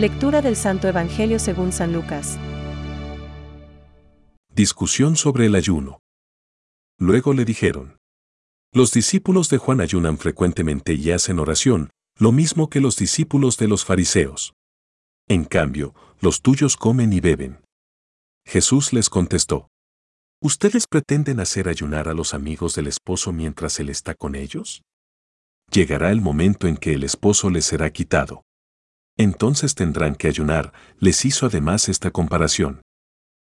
Lectura del Santo Evangelio según San Lucas. Discusión sobre el ayuno. Luego le dijeron. Los discípulos de Juan ayunan frecuentemente y hacen oración, lo mismo que los discípulos de los fariseos. En cambio, los tuyos comen y beben. Jesús les contestó. ¿Ustedes pretenden hacer ayunar a los amigos del esposo mientras él está con ellos? Llegará el momento en que el esposo les será quitado. Entonces tendrán que ayunar, les hizo además esta comparación.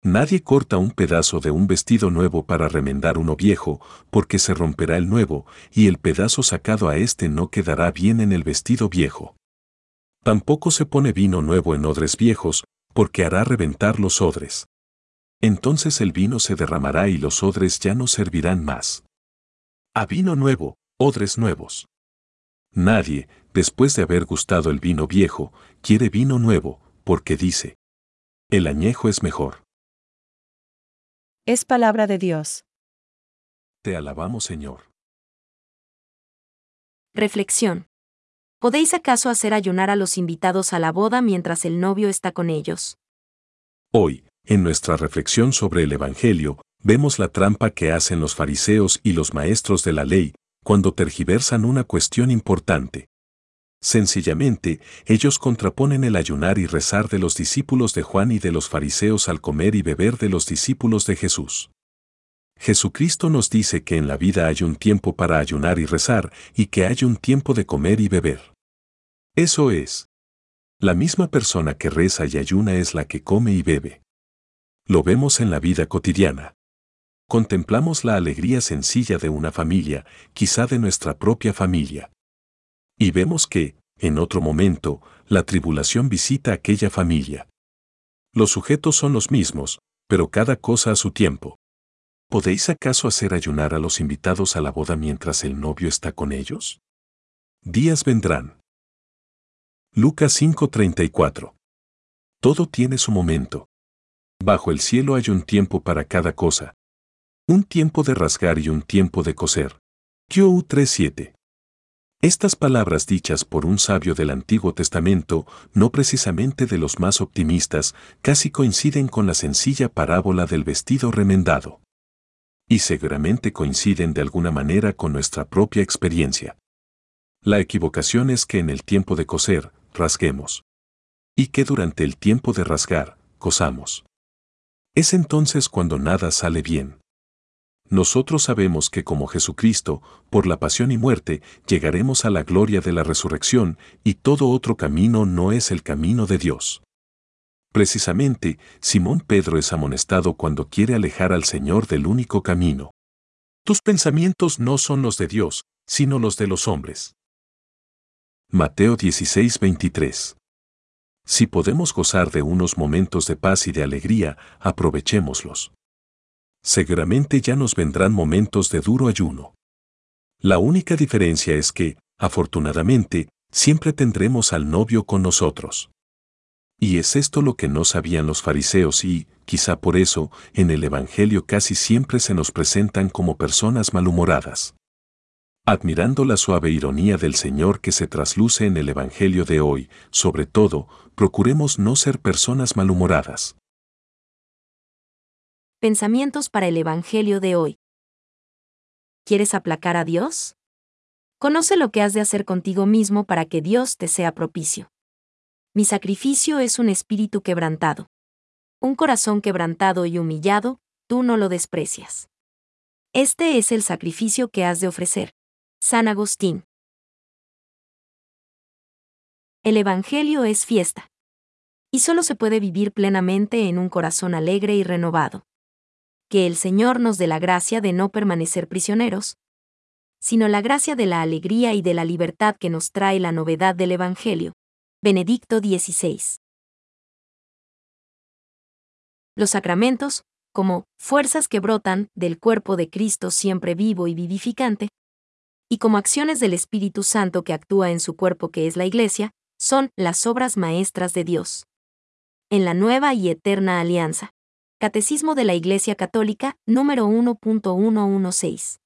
Nadie corta un pedazo de un vestido nuevo para remendar uno viejo, porque se romperá el nuevo, y el pedazo sacado a éste no quedará bien en el vestido viejo. Tampoco se pone vino nuevo en odres viejos, porque hará reventar los odres. Entonces el vino se derramará y los odres ya no servirán más. A vino nuevo, odres nuevos. Nadie, después de haber gustado el vino viejo, quiere vino nuevo, porque dice, el añejo es mejor. Es palabra de Dios. Te alabamos Señor. Reflexión. ¿Podéis acaso hacer ayunar a los invitados a la boda mientras el novio está con ellos? Hoy, en nuestra reflexión sobre el Evangelio, vemos la trampa que hacen los fariseos y los maestros de la ley cuando tergiversan una cuestión importante. Sencillamente, ellos contraponen el ayunar y rezar de los discípulos de Juan y de los fariseos al comer y beber de los discípulos de Jesús. Jesucristo nos dice que en la vida hay un tiempo para ayunar y rezar y que hay un tiempo de comer y beber. Eso es. La misma persona que reza y ayuna es la que come y bebe. Lo vemos en la vida cotidiana. Contemplamos la alegría sencilla de una familia, quizá de nuestra propia familia. Y vemos que, en otro momento, la tribulación visita aquella familia. Los sujetos son los mismos, pero cada cosa a su tiempo. ¿Podéis acaso hacer ayunar a los invitados a la boda mientras el novio está con ellos? Días vendrán. Lucas 5:34. Todo tiene su momento. Bajo el cielo hay un tiempo para cada cosa. Un tiempo de rasgar y un tiempo de coser. Q 3:7. Estas palabras dichas por un sabio del Antiguo Testamento, no precisamente de los más optimistas, casi coinciden con la sencilla parábola del vestido remendado. Y seguramente coinciden de alguna manera con nuestra propia experiencia. La equivocación es que en el tiempo de coser, rasguemos. Y que durante el tiempo de rasgar, cosamos. Es entonces cuando nada sale bien nosotros sabemos que como Jesucristo, por la pasión y muerte, llegaremos a la gloria de la resurrección y todo otro camino no es el camino de Dios. Precisamente, Simón Pedro es amonestado cuando quiere alejar al Señor del único camino. Tus pensamientos no son los de Dios, sino los de los hombres. Mateo 16:23 Si podemos gozar de unos momentos de paz y de alegría, aprovechémoslos seguramente ya nos vendrán momentos de duro ayuno. La única diferencia es que, afortunadamente, siempre tendremos al novio con nosotros. Y es esto lo que no sabían los fariseos y, quizá por eso, en el Evangelio casi siempre se nos presentan como personas malhumoradas. Admirando la suave ironía del Señor que se trasluce en el Evangelio de hoy, sobre todo, procuremos no ser personas malhumoradas. Pensamientos para el Evangelio de hoy. ¿Quieres aplacar a Dios? Conoce lo que has de hacer contigo mismo para que Dios te sea propicio. Mi sacrificio es un espíritu quebrantado. Un corazón quebrantado y humillado, tú no lo desprecias. Este es el sacrificio que has de ofrecer. San Agustín. El Evangelio es fiesta. Y solo se puede vivir plenamente en un corazón alegre y renovado que el Señor nos dé la gracia de no permanecer prisioneros, sino la gracia de la alegría y de la libertad que nos trae la novedad del Evangelio. Benedicto XVI. Los sacramentos, como fuerzas que brotan del cuerpo de Cristo siempre vivo y vivificante, y como acciones del Espíritu Santo que actúa en su cuerpo que es la Iglesia, son las obras maestras de Dios. En la nueva y eterna alianza. Catecismo de la Iglesia Católica, número 1.116.